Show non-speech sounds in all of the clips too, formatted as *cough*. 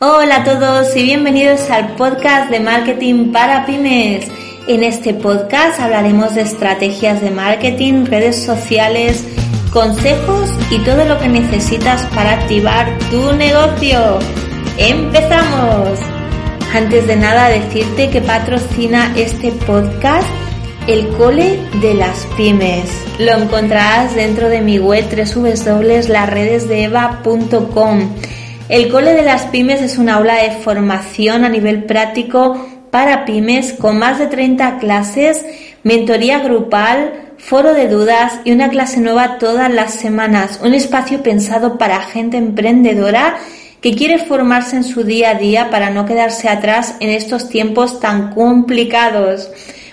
Hola a todos y bienvenidos al podcast de marketing para pymes. En este podcast hablaremos de estrategias de marketing, redes sociales, consejos y todo lo que necesitas para activar tu negocio. ¡Empezamos! Antes de nada decirte que patrocina este podcast el cole de las pymes. Lo encontrarás dentro de mi web www.laredesdeeva.com el Cole de las Pymes es una aula de formación a nivel práctico para pymes con más de 30 clases, mentoría grupal, foro de dudas y una clase nueva todas las semanas. Un espacio pensado para gente emprendedora que quiere formarse en su día a día para no quedarse atrás en estos tiempos tan complicados.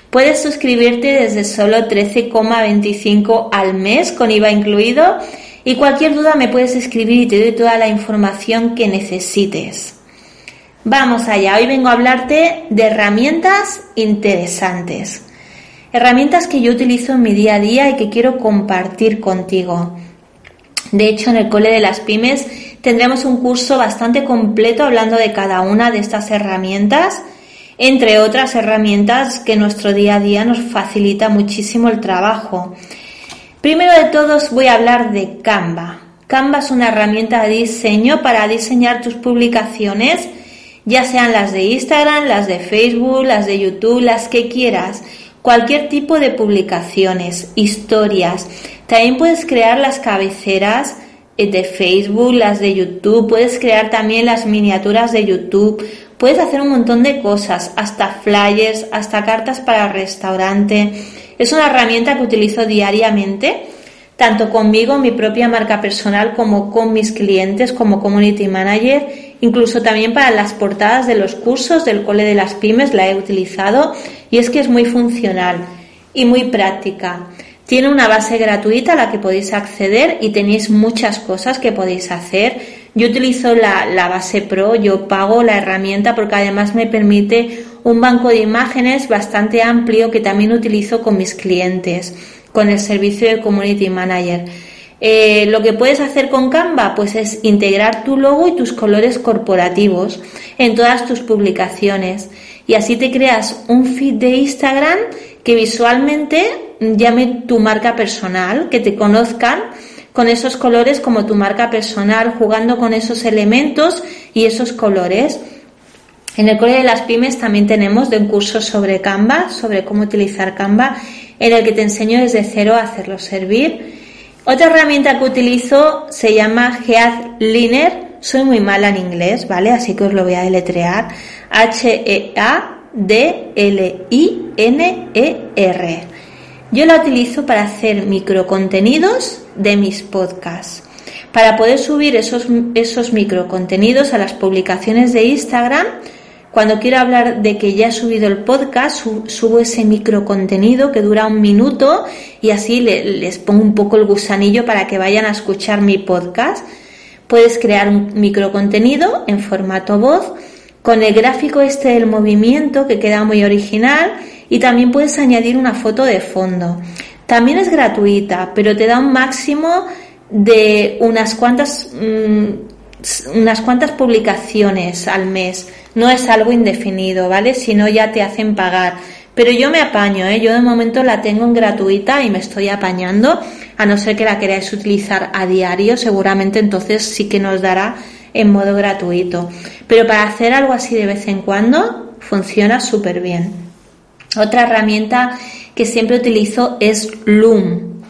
Puedes suscribirte desde solo 13,25 al mes con IVA incluido y cualquier duda me puedes escribir y te doy toda la información que necesites. Vamos allá, hoy vengo a hablarte de herramientas interesantes. Herramientas que yo utilizo en mi día a día y que quiero compartir contigo. De hecho, en el Cole de las Pymes tendremos un curso bastante completo hablando de cada una de estas herramientas, entre otras herramientas que nuestro día a día nos facilita muchísimo el trabajo. Primero de todos voy a hablar de Canva. Canva es una herramienta de diseño para diseñar tus publicaciones, ya sean las de Instagram, las de Facebook, las de YouTube, las que quieras. Cualquier tipo de publicaciones, historias. También puedes crear las cabeceras eh, de Facebook, las de YouTube, puedes crear también las miniaturas de YouTube, puedes hacer un montón de cosas, hasta flyers, hasta cartas para restaurante es una herramienta que utilizo diariamente, tanto conmigo, mi propia marca personal, como con mis clientes como community manager, incluso también para las portadas de los cursos del cole de las pymes la he utilizado y es que es muy funcional y muy práctica. Tiene una base gratuita a la que podéis acceder y tenéis muchas cosas que podéis hacer. Yo utilizo la, la, base Pro, yo pago la herramienta porque además me permite un banco de imágenes bastante amplio que también utilizo con mis clientes, con el servicio de Community Manager. Eh, lo que puedes hacer con Canva pues es integrar tu logo y tus colores corporativos en todas tus publicaciones y así te creas un feed de Instagram que visualmente llame tu marca personal, que te conozcan con esos colores como tu marca personal, jugando con esos elementos y esos colores. En el Cole de las Pymes también tenemos de un curso sobre Canva, sobre cómo utilizar Canva, en el que te enseño desde cero a hacerlo servir. Otra herramienta que utilizo se llama Headliner. Soy muy mala en inglés, ¿vale? Así que os lo voy a deletrear. H-E-A-D-L-I-N-E-R. Yo la utilizo para hacer microcontenidos de mis podcasts. Para poder subir esos, esos microcontenidos a las publicaciones de Instagram, cuando quiero hablar de que ya he subido el podcast, subo ese micro contenido que dura un minuto y así les pongo un poco el gusanillo para que vayan a escuchar mi podcast. Puedes crear un micro contenido en formato voz con el gráfico este del movimiento que queda muy original y también puedes añadir una foto de fondo. También es gratuita, pero te da un máximo de unas cuantas, mm, unas cuantas publicaciones al mes no es algo indefinido, ¿vale? Si no, ya te hacen pagar. Pero yo me apaño, ¿eh? Yo de momento la tengo en gratuita y me estoy apañando, a no ser que la queráis utilizar a diario, seguramente entonces sí que nos dará en modo gratuito. Pero para hacer algo así de vez en cuando, funciona súper bien. Otra herramienta que siempre utilizo es Loom.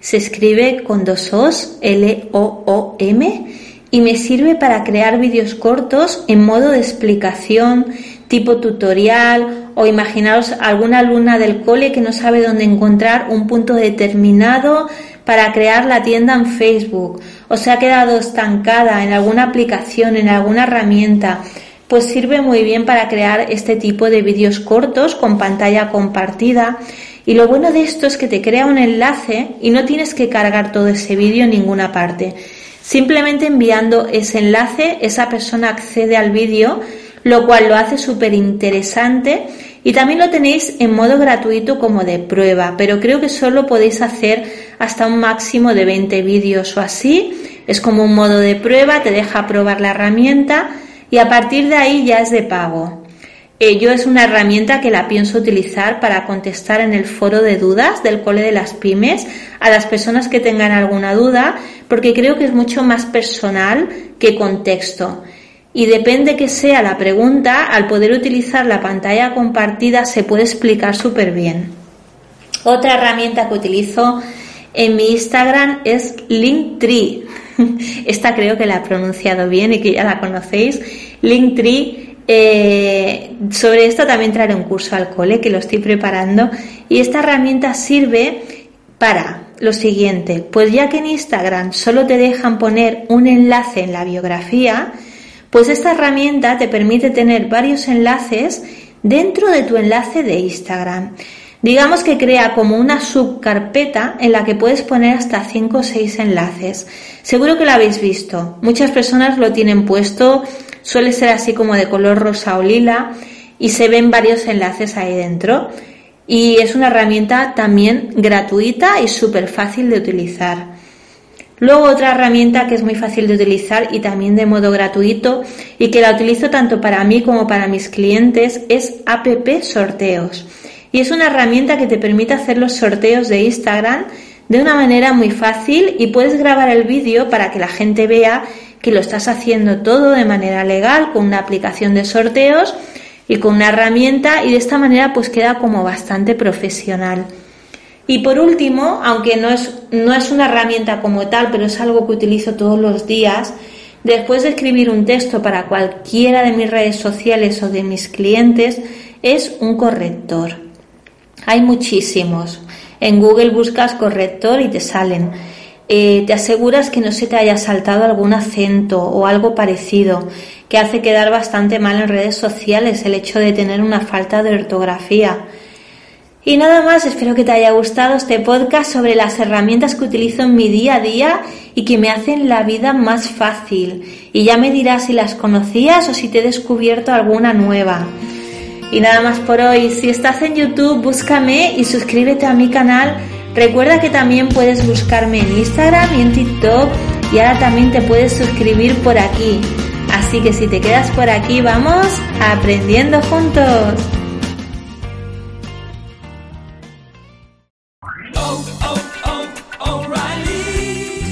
Se escribe con dos O's, L-O-O-M y me sirve para crear vídeos cortos en modo de explicación, tipo tutorial o imaginaros alguna alumna del cole que no sabe dónde encontrar un punto determinado para crear la tienda en Facebook o se ha quedado estancada en alguna aplicación, en alguna herramienta pues sirve muy bien para crear este tipo de vídeos cortos con pantalla compartida. Y lo bueno de esto es que te crea un enlace y no tienes que cargar todo ese vídeo en ninguna parte. Simplemente enviando ese enlace, esa persona accede al vídeo, lo cual lo hace súper interesante y también lo tenéis en modo gratuito como de prueba, pero creo que solo podéis hacer hasta un máximo de 20 vídeos o así. Es como un modo de prueba, te deja probar la herramienta y a partir de ahí ya es de pago. Ello es una herramienta que la pienso utilizar para contestar en el foro de dudas del cole de las pymes a las personas que tengan alguna duda, porque creo que es mucho más personal que contexto. Y depende que sea la pregunta, al poder utilizar la pantalla compartida se puede explicar súper bien. Otra herramienta que utilizo en mi Instagram es Linktree. *laughs* Esta creo que la he pronunciado bien y que ya la conocéis. Linktree. Eh, sobre esto también traeré un curso al cole que lo estoy preparando. Y esta herramienta sirve para lo siguiente. Pues ya que en Instagram solo te dejan poner un enlace en la biografía, pues esta herramienta te permite tener varios enlaces dentro de tu enlace de Instagram. Digamos que crea como una subcarpeta en la que puedes poner hasta 5 o 6 enlaces. Seguro que lo habéis visto. Muchas personas lo tienen puesto, suele ser así como de color rosa o lila y se ven varios enlaces ahí dentro. Y es una herramienta también gratuita y súper fácil de utilizar. Luego otra herramienta que es muy fácil de utilizar y también de modo gratuito y que la utilizo tanto para mí como para mis clientes es App Sorteos y es una herramienta que te permite hacer los sorteos de Instagram de una manera muy fácil y puedes grabar el vídeo para que la gente vea que lo estás haciendo todo de manera legal con una aplicación de sorteos y con una herramienta y de esta manera pues queda como bastante profesional. Y por último, aunque no es, no es una herramienta como tal, pero es algo que utilizo todos los días, después de escribir un texto para cualquiera de mis redes sociales o de mis clientes, es un corrector. Hay muchísimos. En Google buscas corrector y te salen. Eh, te aseguras que no se te haya saltado algún acento o algo parecido, que hace quedar bastante mal en redes sociales el hecho de tener una falta de ortografía. Y nada más, espero que te haya gustado este podcast sobre las herramientas que utilizo en mi día a día y que me hacen la vida más fácil. Y ya me dirás si las conocías o si te he descubierto alguna nueva. Y nada más por hoy. Si estás en YouTube, búscame y suscríbete a mi canal. Recuerda que también puedes buscarme en Instagram y en TikTok y ahora también te puedes suscribir por aquí. Así que si te quedas por aquí, vamos aprendiendo juntos.